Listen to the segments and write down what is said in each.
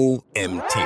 OMT.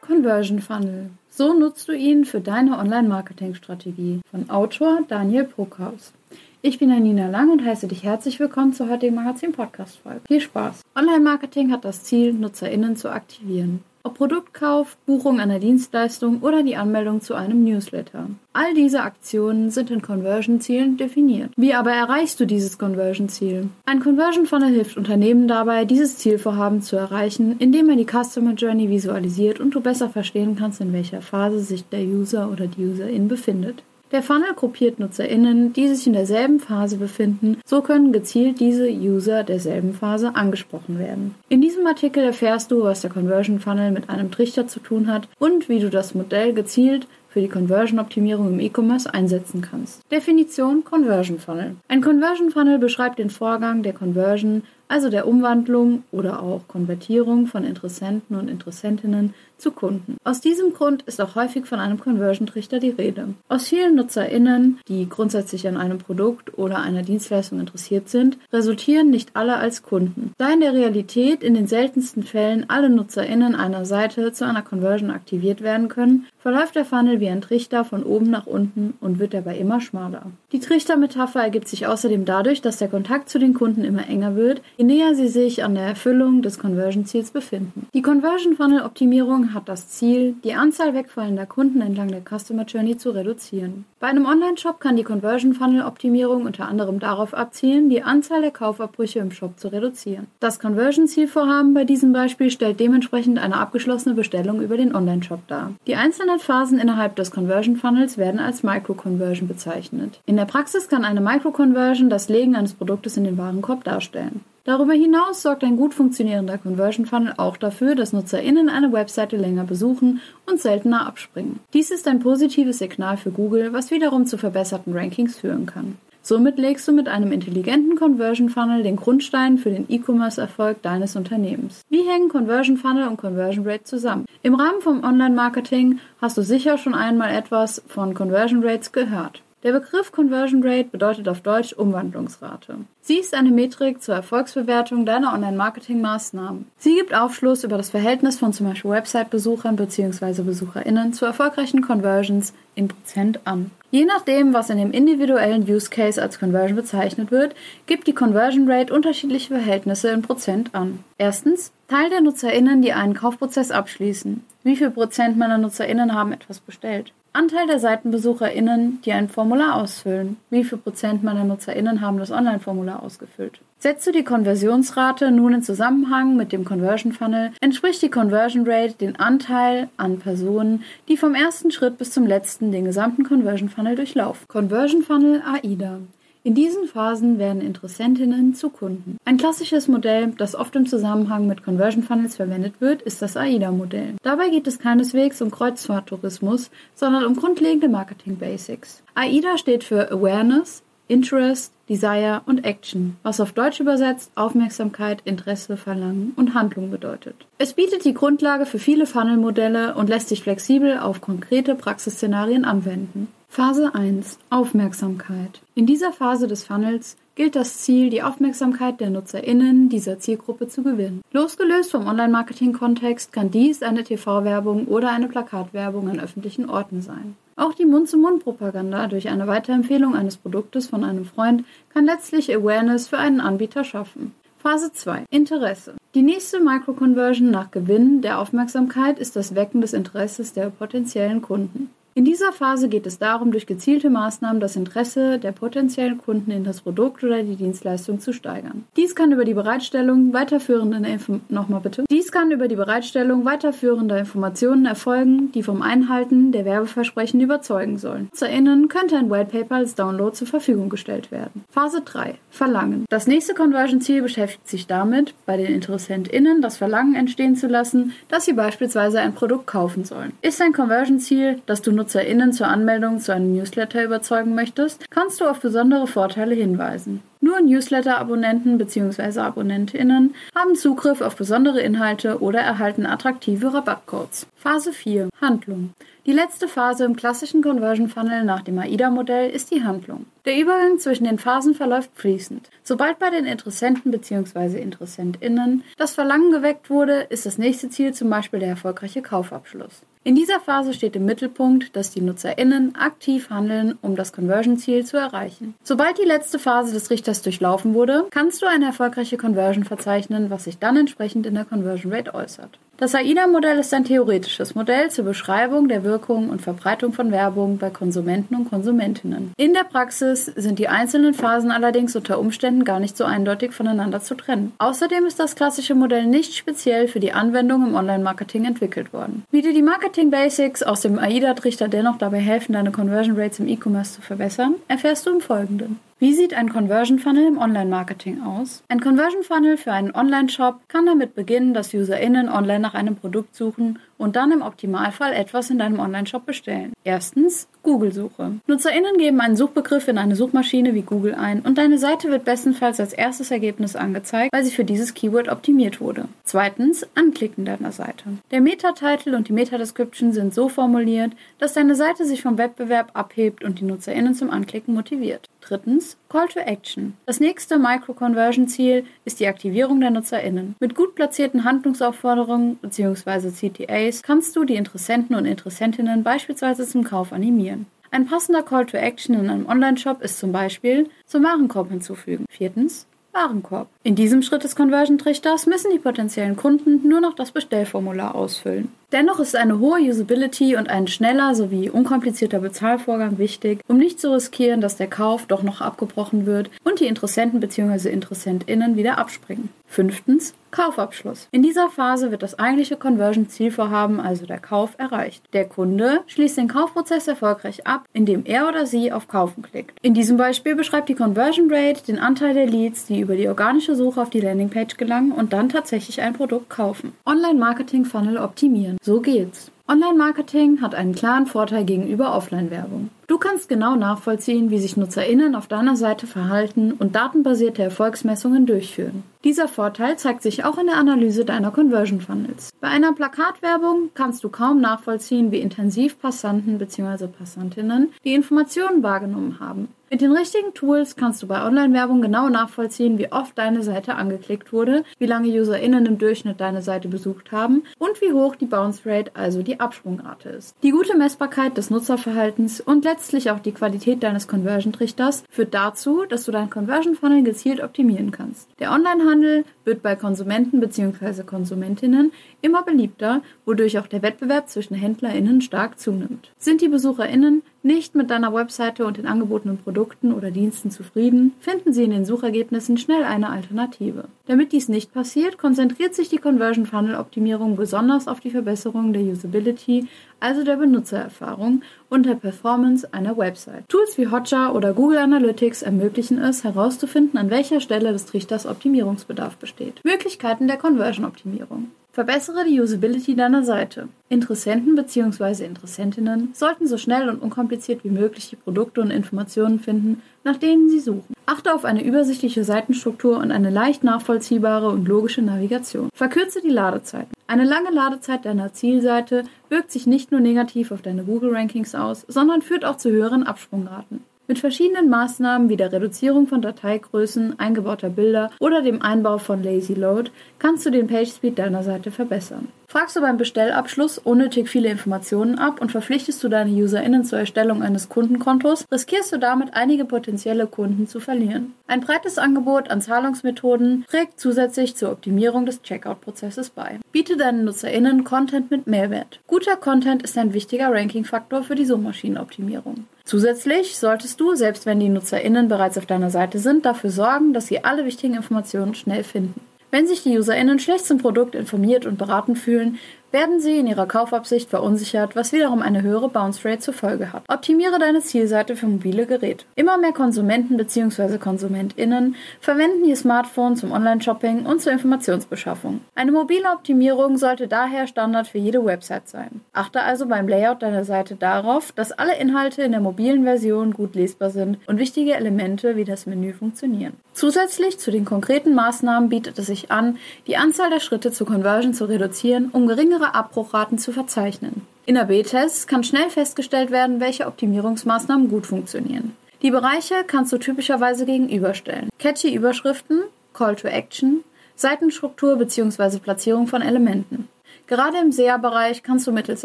Conversion Funnel. So nutzt du ihn für deine Online-Marketing-Strategie. Von Autor Daniel Bruckhaus. Ich bin Anina Lang und heiße dich herzlich willkommen zur heutigen Magazin-Podcast-Folge. Viel Spaß! Online-Marketing hat das Ziel, NutzerInnen zu aktivieren. Ob Produktkauf, Buchung einer Dienstleistung oder die Anmeldung zu einem Newsletter. All diese Aktionen sind in Conversion-Zielen definiert. Wie aber erreichst du dieses Conversion-Ziel? Ein Conversion Funnel hilft Unternehmen dabei, dieses Zielvorhaben zu erreichen, indem er die Customer Journey visualisiert und du besser verstehen kannst, in welcher Phase sich der User oder die Userin befindet. Der Funnel gruppiert NutzerInnen, die sich in derselben Phase befinden, so können gezielt diese User derselben Phase angesprochen werden. In diesem Artikel erfährst du, was der Conversion Funnel mit einem Trichter zu tun hat und wie du das Modell gezielt für die Conversion-Optimierung im E-Commerce einsetzen kannst. Definition Conversion Funnel. Ein Conversion Funnel beschreibt den Vorgang der Conversion, also der Umwandlung oder auch Konvertierung von Interessenten und Interessentinnen zu Kunden. Aus diesem Grund ist auch häufig von einem Conversion-Trichter die Rede. Aus vielen NutzerInnen, die grundsätzlich an einem Produkt oder einer Dienstleistung interessiert sind, resultieren nicht alle als Kunden. Da in der Realität in den seltensten Fällen alle NutzerInnen einer Seite zu einer Conversion aktiviert werden können, verläuft der Funnel wie ein Trichter von oben nach unten und wird dabei immer schmaler. Die Trichtermetapher ergibt sich außerdem dadurch, dass der Kontakt zu den Kunden immer enger wird, je näher sie sich an der Erfüllung des Conversion-Ziels befinden. Die Conversion-Funnel-Optimierung hat das Ziel, die Anzahl wegfallender Kunden entlang der Customer Journey zu reduzieren. Bei einem Online-Shop kann die Conversion-Funnel-Optimierung unter anderem darauf abzielen, die Anzahl der Kaufabbrüche im Shop zu reduzieren. Das Conversion-Zielvorhaben bei diesem Beispiel stellt dementsprechend eine abgeschlossene Bestellung über den Online-Shop dar. Die einzelnen Phasen innerhalb des Conversion-Funnels werden als Micro-Conversion bezeichnet. In der Praxis kann eine Micro-Conversion das Legen eines Produktes in den Warenkorb darstellen. Darüber hinaus sorgt ein gut funktionierender Conversion Funnel auch dafür, dass NutzerInnen eine Webseite länger besuchen und seltener abspringen. Dies ist ein positives Signal für Google, was wiederum zu verbesserten Rankings führen kann. Somit legst du mit einem intelligenten Conversion Funnel den Grundstein für den E-Commerce-Erfolg deines Unternehmens. Wie hängen Conversion Funnel und Conversion Rate zusammen? Im Rahmen vom Online-Marketing hast du sicher schon einmal etwas von Conversion Rates gehört. Der Begriff Conversion Rate bedeutet auf Deutsch Umwandlungsrate. Sie ist eine Metrik zur Erfolgsbewertung deiner Online-Marketing-Maßnahmen. Sie gibt Aufschluss über das Verhältnis von zum Beispiel Website-Besuchern bzw. BesucherInnen zu erfolgreichen Conversions in Prozent an. Je nachdem, was in dem individuellen Use Case als Conversion bezeichnet wird, gibt die Conversion Rate unterschiedliche Verhältnisse in Prozent an. Erstens, Teil der NutzerInnen, die einen Kaufprozess abschließen. Wie viel Prozent meiner NutzerInnen haben etwas bestellt? Anteil der SeitenbesucherInnen, die ein Formular ausfüllen. Wie viel Prozent meiner NutzerInnen haben das Online-Formular ausgefüllt? Setzt du die Konversionsrate nun in Zusammenhang mit dem Conversion Funnel, entspricht die Conversion Rate den Anteil an Personen, die vom ersten Schritt bis zum letzten den gesamten Conversion Funnel durchlaufen. Conversion Funnel AIDA in diesen Phasen werden Interessentinnen zu Kunden. Ein klassisches Modell, das oft im Zusammenhang mit Conversion Funnels verwendet wird, ist das AIDA-Modell. Dabei geht es keineswegs um Kreuzfahrttourismus, sondern um grundlegende Marketing Basics. AIDA steht für Awareness, Interest, Desire und Action, was auf Deutsch übersetzt Aufmerksamkeit, Interesse, Verlangen und Handlung bedeutet. Es bietet die Grundlage für viele Funnel-Modelle und lässt sich flexibel auf konkrete Praxisszenarien anwenden. Phase 1 Aufmerksamkeit. In dieser Phase des Funnels gilt das Ziel, die Aufmerksamkeit der NutzerInnen dieser Zielgruppe zu gewinnen. Losgelöst vom Online-Marketing-Kontext kann dies eine TV-Werbung oder eine Plakatwerbung an öffentlichen Orten sein. Auch die Mund-zu-Mund-Propaganda durch eine Weiterempfehlung eines Produktes von einem Freund kann letztlich Awareness für einen Anbieter schaffen. Phase 2 Interesse. Die nächste Micro-Conversion nach Gewinn der Aufmerksamkeit ist das Wecken des Interesses der potenziellen Kunden. In dieser Phase geht es darum, durch gezielte Maßnahmen das Interesse der potenziellen Kunden in das Produkt oder die Dienstleistung zu steigern. Dies kann über die Bereitstellung weiterführender nochmal bitte. Dies kann über die Bereitstellung weiterführender Informationen erfolgen, die vom Einhalten der Werbeversprechen überzeugen sollen. ZuerInnen könnte ein White Paper als Download zur Verfügung gestellt werden. Phase 3. Verlangen. Das nächste Conversion-Ziel beschäftigt sich damit, bei den InteressentInnen das Verlangen entstehen zu lassen, dass sie beispielsweise ein Produkt kaufen sollen. Ist ein Conversion-Ziel, das du NutzerInnen zur Anmeldung zu einem Newsletter überzeugen möchtest, kannst du auf besondere Vorteile hinweisen. Nur Newsletter-Abonnenten bzw. AbonnentInnen haben Zugriff auf besondere Inhalte oder erhalten attraktive Rabattcodes. Phase 4 Handlung Die letzte Phase im klassischen Conversion Funnel nach dem AIDA-Modell ist die Handlung. Der Übergang zwischen den Phasen verläuft fließend. Sobald bei den Interessenten bzw. InteressentInnen das Verlangen geweckt wurde, ist das nächste Ziel zum Beispiel der erfolgreiche Kaufabschluss. In dieser Phase steht im Mittelpunkt, dass die NutzerInnen aktiv handeln, um das Conversion-Ziel zu erreichen. Sobald die letzte Phase des Richters durchlaufen wurde, kannst du eine erfolgreiche Conversion verzeichnen, was sich dann entsprechend in der Conversion Rate äußert. Das AIDA-Modell ist ein theoretisches Modell zur Beschreibung der Wirkung und Verbreitung von Werbung bei Konsumenten und Konsumentinnen. In der Praxis sind die einzelnen Phasen allerdings unter Umständen gar nicht so eindeutig voneinander zu trennen. Außerdem ist das klassische Modell nicht speziell für die Anwendung im Online-Marketing entwickelt worden. Wie dir die Marketing Basics aus dem AIDA-Trichter dennoch dabei helfen, deine Conversion Rates im E-Commerce zu verbessern, erfährst du im Folgenden. Wie sieht ein Conversion Funnel im Online-Marketing aus? Ein Conversion Funnel für einen Online-Shop kann damit beginnen, dass UserInnen online nach einem Produkt suchen und dann im Optimalfall etwas in deinem Online-Shop bestellen. Erstens Google-Suche. NutzerInnen geben einen Suchbegriff in eine Suchmaschine wie Google ein und deine Seite wird bestenfalls als erstes Ergebnis angezeigt, weil sie für dieses Keyword optimiert wurde. Zweitens Anklicken deiner Seite. Der Meta-Title und die Meta-Description sind so formuliert, dass deine Seite sich vom Wettbewerb abhebt und die NutzerInnen zum Anklicken motiviert. Drittens, Call to Action. Das nächste Micro-Conversion-Ziel ist die Aktivierung der NutzerInnen. Mit gut platzierten Handlungsaufforderungen bzw. CTAs kannst du die Interessenten und Interessentinnen beispielsweise zum Kauf animieren. Ein passender Call to Action in einem Online-Shop ist zum Beispiel zum Warenkorb hinzufügen. Viertens, Warenkorb. In diesem Schritt des Conversion-Trichters müssen die potenziellen Kunden nur noch das Bestellformular ausfüllen. Dennoch ist eine hohe Usability und ein schneller sowie unkomplizierter Bezahlvorgang wichtig, um nicht zu riskieren, dass der Kauf doch noch abgebrochen wird und die Interessenten bzw. InteressentInnen wieder abspringen. Fünftens, Kaufabschluss. In dieser Phase wird das eigentliche Conversion-Zielvorhaben, also der Kauf, erreicht. Der Kunde schließt den Kaufprozess erfolgreich ab, indem er oder sie auf Kaufen klickt. In diesem Beispiel beschreibt die Conversion Rate den Anteil der Leads, die über die organische Suche auf die Landingpage gelangen und dann tatsächlich ein Produkt kaufen. Online-Marketing-Funnel optimieren. So geht's. Online-Marketing hat einen klaren Vorteil gegenüber Offline-Werbung. Du kannst genau nachvollziehen, wie sich NutzerInnen auf deiner Seite verhalten und datenbasierte Erfolgsmessungen durchführen. Dieser Vorteil zeigt sich auch in der Analyse deiner Conversion Funnels. Bei einer Plakatwerbung kannst du kaum nachvollziehen, wie intensiv Passanten bzw. Passantinnen die Informationen wahrgenommen haben. Mit den richtigen Tools kannst du bei Online-Werbung genau nachvollziehen, wie oft deine Seite angeklickt wurde, wie lange UserInnen im Durchschnitt deine Seite besucht haben und wie hoch die Bounce Rate, also die Absprungrate ist. Die gute Messbarkeit des Nutzerverhaltens und letztlich auch die Qualität deines Conversion-Trichters führt dazu, dass du deinen Conversion-Funnel gezielt optimieren kannst. Der Onlinehandel wird bei Konsumenten bzw. Konsumentinnen immer beliebter, wodurch auch der Wettbewerb zwischen HändlerInnen stark zunimmt. Sind die BesucherInnen nicht mit deiner Webseite und den angebotenen Produkten oder Diensten zufrieden, finden sie in den Suchergebnissen schnell eine Alternative. Damit dies nicht passiert, konzentriert sich die Conversion Funnel Optimierung besonders auf die Verbesserung der Usability, also der Benutzererfahrung und der Performance einer Website. Tools wie Hotjar oder Google Analytics ermöglichen es, herauszufinden, an welcher Stelle des Trichters Optimierungsbedarf besteht. Möglichkeiten der Conversion Optimierung. Verbessere die Usability deiner Seite. Interessenten bzw. Interessentinnen sollten so schnell und unkompliziert wie möglich die Produkte und Informationen finden, nach denen sie suchen. Achte auf eine übersichtliche Seitenstruktur und eine leicht nachvollziehbare und logische Navigation. Verkürze die Ladezeiten. Eine lange Ladezeit deiner Zielseite wirkt sich nicht nur negativ auf deine Google-Rankings aus, sondern führt auch zu höheren Absprungraten. Mit verschiedenen Maßnahmen wie der Reduzierung von Dateigrößen, eingebauter Bilder oder dem Einbau von Lazy Load kannst du den PageSpeed deiner Seite verbessern. Fragst du beim Bestellabschluss unnötig viele Informationen ab und verpflichtest du deine UserInnen zur Erstellung eines Kundenkontos, riskierst du damit einige potenzielle Kunden zu verlieren. Ein breites Angebot an Zahlungsmethoden trägt zusätzlich zur Optimierung des Checkout-Prozesses bei. Biete deinen NutzerInnen Content mit Mehrwert. Guter Content ist ein wichtiger Ranking-Faktor für die Suchmaschinenoptimierung. Zusätzlich solltest du, selbst wenn die NutzerInnen bereits auf deiner Seite sind, dafür sorgen, dass sie alle wichtigen Informationen schnell finden. Wenn sich die UserInnen schlecht zum Produkt informiert und beraten fühlen, werden sie in ihrer Kaufabsicht verunsichert, was wiederum eine höhere Bounce Rate zur Folge hat. Optimiere deine Zielseite für mobile Geräte. Immer mehr Konsumenten bzw. KonsumentInnen verwenden ihr Smartphone zum Online-Shopping und zur Informationsbeschaffung. Eine mobile Optimierung sollte daher Standard für jede Website sein. Achte also beim Layout deiner Seite darauf, dass alle Inhalte in der mobilen Version gut lesbar sind und wichtige Elemente wie das Menü funktionieren. Zusätzlich zu den konkreten Maßnahmen bietet es sich an, die Anzahl der Schritte zur Conversion zu reduzieren, um geringere höhere Abbruchraten zu verzeichnen. In AB-Tests kann schnell festgestellt werden, welche Optimierungsmaßnahmen gut funktionieren. Die Bereiche kannst du typischerweise gegenüberstellen. Catchy Überschriften, Call to Action, Seitenstruktur bzw. Platzierung von Elementen. Gerade im SEA-Bereich kannst du mittels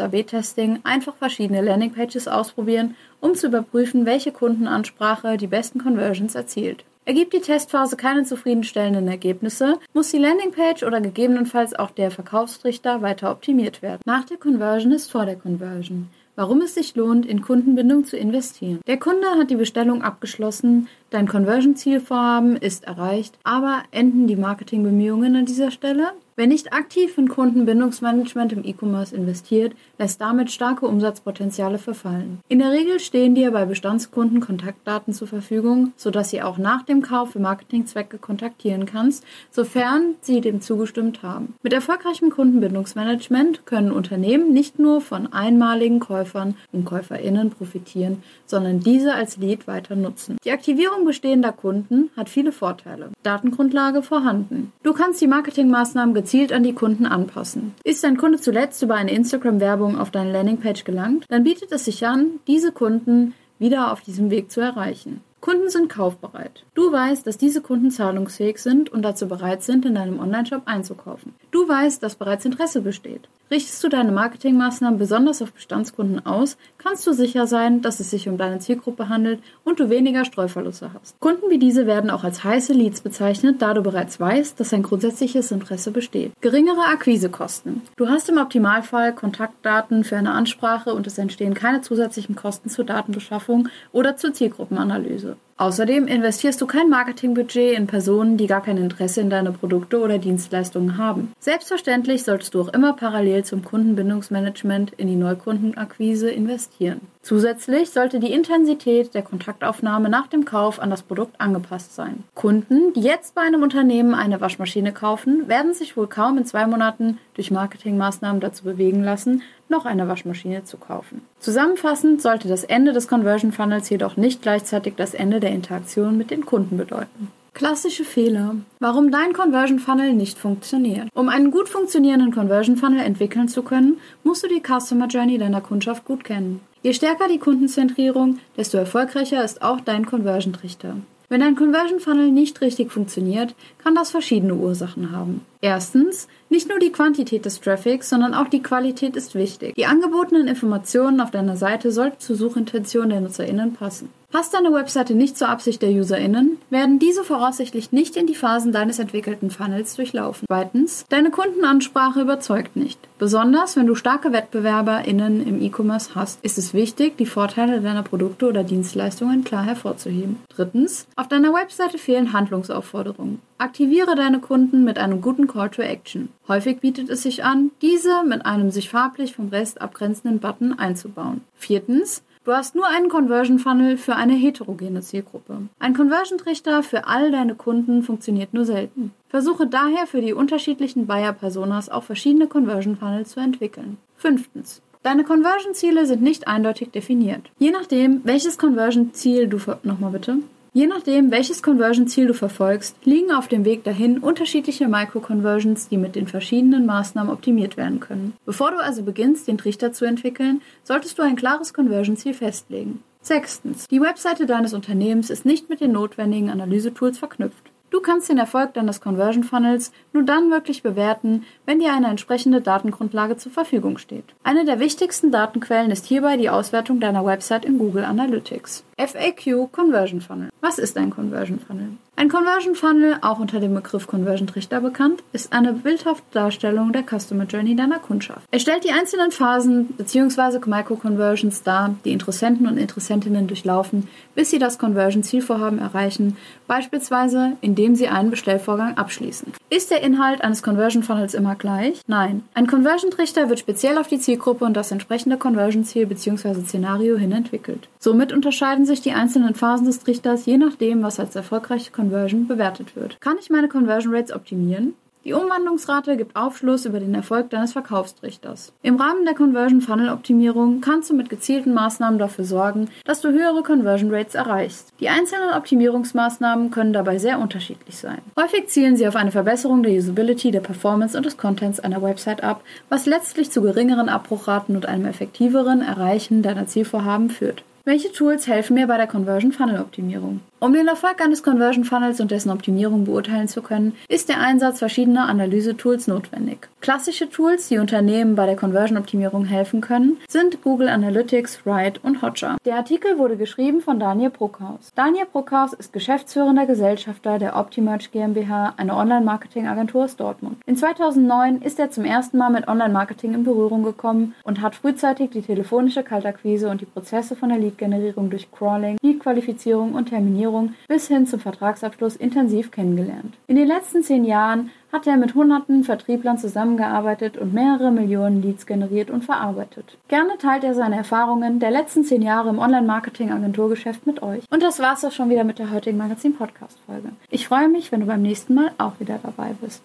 AB-Testing einfach verschiedene Landingpages ausprobieren, um zu überprüfen, welche Kundenansprache die besten Conversions erzielt. Ergibt die Testphase keine zufriedenstellenden Ergebnisse, muss die Landingpage oder gegebenenfalls auch der Verkaufstrichter weiter optimiert werden. Nach der Conversion ist vor der Conversion. Warum es sich lohnt, in Kundenbindung zu investieren. Der Kunde hat die Bestellung abgeschlossen, dein Conversion-Zielvorhaben ist erreicht, aber enden die Marketingbemühungen an dieser Stelle? Wer nicht aktiv in Kundenbindungsmanagement im E-Commerce investiert, lässt damit starke Umsatzpotenziale verfallen. In der Regel stehen dir bei Bestandskunden Kontaktdaten zur Verfügung, sodass sie auch nach dem Kauf für Marketingzwecke kontaktieren kannst, sofern sie dem zugestimmt haben. Mit erfolgreichem Kundenbindungsmanagement können Unternehmen nicht nur von einmaligen Käufern und Käuferinnen profitieren, sondern diese als Lead weiter nutzen. Die Aktivierung bestehender Kunden hat viele Vorteile. Datengrundlage vorhanden. Du kannst die Marketingmaßnahmen gezielt an die Kunden anpassen. Ist dein Kunde zuletzt über eine Instagram-Werbung auf deine Landingpage gelangt, dann bietet es sich an, diese Kunden wieder auf diesem Weg zu erreichen. Kunden sind kaufbereit. Du weißt, dass diese Kunden zahlungsfähig sind und dazu bereit sind, in deinem Onlineshop einzukaufen. Du weißt, dass bereits Interesse besteht. Richtest du deine Marketingmaßnahmen besonders auf Bestandskunden aus, kannst du sicher sein, dass es sich um deine Zielgruppe handelt und du weniger Streuverluste hast. Kunden wie diese werden auch als heiße Leads bezeichnet, da du bereits weißt, dass ein grundsätzliches Interesse besteht. Geringere Akquisekosten. Du hast im Optimalfall Kontaktdaten für eine Ansprache und es entstehen keine zusätzlichen Kosten zur Datenbeschaffung oder zur Zielgruppenanalyse. Außerdem investierst du kein Marketingbudget in Personen, die gar kein Interesse in deine Produkte oder Dienstleistungen haben. Selbstverständlich solltest du auch immer parallel zum Kundenbindungsmanagement in die Neukundenakquise investieren. Zusätzlich sollte die Intensität der Kontaktaufnahme nach dem Kauf an das Produkt angepasst sein. Kunden, die jetzt bei einem Unternehmen eine Waschmaschine kaufen, werden sich wohl kaum in zwei Monaten durch Marketingmaßnahmen dazu bewegen lassen, noch eine Waschmaschine zu kaufen. Zusammenfassend sollte das Ende des Conversion Funnels jedoch nicht gleichzeitig das Ende der Interaktion mit den Kunden bedeuten. Klassische Fehler. Warum dein Conversion Funnel nicht funktioniert. Um einen gut funktionierenden Conversion Funnel entwickeln zu können, musst du die Customer Journey deiner Kundschaft gut kennen. Je stärker die Kundenzentrierung, desto erfolgreicher ist auch dein Conversion Trichter. Wenn dein Conversion Funnel nicht richtig funktioniert, kann das verschiedene Ursachen haben. Erstens, nicht nur die Quantität des Traffics, sondern auch die Qualität ist wichtig. Die angebotenen Informationen auf deiner Seite sollten zur Suchintention der NutzerInnen passen. Passt deine Webseite nicht zur Absicht der UserInnen, werden diese voraussichtlich nicht in die Phasen deines entwickelten Funnels durchlaufen. Zweitens, deine Kundenansprache überzeugt nicht. Besonders wenn du starke WettbewerberInnen im E-Commerce hast, ist es wichtig, die Vorteile deiner Produkte oder Dienstleistungen klar hervorzuheben. Drittens, auf deiner Webseite fehlen Handlungsaufforderungen. Aktiviere deine Kunden mit einem guten Call to Action. Häufig bietet es sich an, diese mit einem sich farblich vom Rest abgrenzenden Button einzubauen. Viertens, Du hast nur einen Conversion Funnel für eine heterogene Zielgruppe. Ein Conversion Trichter für all deine Kunden funktioniert nur selten. Versuche daher für die unterschiedlichen Buyer Personas auch verschiedene Conversion Funnels zu entwickeln. Fünftens. Deine Conversion-Ziele sind nicht eindeutig definiert. Je nachdem, welches Conversion-Ziel du nochmal bitte. Je nachdem, welches Conversion-Ziel du verfolgst, liegen auf dem Weg dahin unterschiedliche Micro-Conversions, die mit den verschiedenen Maßnahmen optimiert werden können. Bevor du also beginnst, den Trichter zu entwickeln, solltest du ein klares Conversion-Ziel festlegen. Sechstens. Die Webseite deines Unternehmens ist nicht mit den notwendigen Analysetools verknüpft. Du kannst den Erfolg deines Conversion Funnels nur dann wirklich bewerten, wenn dir eine entsprechende Datengrundlage zur Verfügung steht. Eine der wichtigsten Datenquellen ist hierbei die Auswertung deiner Website in Google Analytics. FAQ Conversion Funnel. Was ist ein Conversion Funnel? Ein Conversion Funnel, auch unter dem Begriff Conversion Trichter bekannt, ist eine bildhafte Darstellung der Customer Journey deiner Kundschaft. Er stellt die einzelnen Phasen bzw. Micro-Conversions dar, die Interessenten und Interessentinnen durchlaufen, bis sie das Conversion-Zielvorhaben erreichen, beispielsweise indem sie einen Bestellvorgang abschließen. Ist der Inhalt eines Conversion Funnels immer gleich? Nein. Ein Conversion Trichter wird speziell auf die Zielgruppe und das entsprechende Conversion-Ziel bzw. Szenario hin entwickelt. Somit unterscheiden sich die einzelnen Phasen des Trichters je nachdem, was als erfolgreiche Conversion bewertet wird. Kann ich meine Conversion Rates optimieren? Die Umwandlungsrate gibt Aufschluss über den Erfolg deines Verkaufstrichters. Im Rahmen der Conversion Funnel Optimierung kannst du mit gezielten Maßnahmen dafür sorgen, dass du höhere Conversion Rates erreichst. Die einzelnen Optimierungsmaßnahmen können dabei sehr unterschiedlich sein. Häufig zielen sie auf eine Verbesserung der Usability, der Performance und des Contents einer Website ab, was letztlich zu geringeren Abbruchraten und einem effektiveren Erreichen deiner Zielvorhaben führt. Welche Tools helfen mir bei der Conversion Funnel Optimierung? Um den Erfolg eines Conversion Funnels und dessen Optimierung beurteilen zu können, ist der Einsatz verschiedener Analyse-Tools notwendig. Klassische Tools, die Unternehmen bei der Conversion-Optimierung helfen können, sind Google Analytics, Ride und Hotjar. Der Artikel wurde geschrieben von Daniel Bruckhaus. Daniel Bruckhaus ist geschäftsführender Gesellschafter der Optimerge GmbH, einer Online-Marketing-Agentur aus Dortmund. In 2009 ist er zum ersten Mal mit Online-Marketing in Berührung gekommen und hat frühzeitig die telefonische Kaltakquise und die Prozesse von der Lead-Generierung durch Crawling, Lead-Qualifizierung und Terminierung Finanzierung bis hin zum Vertragsabschluss intensiv kennengelernt. In den letzten zehn Jahren hat er mit hunderten Vertrieblern zusammengearbeitet und mehrere Millionen Leads generiert und verarbeitet. Gerne teilt er seine Erfahrungen der letzten zehn Jahre im Online-Marketing-Agenturgeschäft mit euch. Und das war's auch schon wieder mit der heutigen Magazin-Podcast-Folge. Ich freue mich, wenn du beim nächsten Mal auch wieder dabei bist.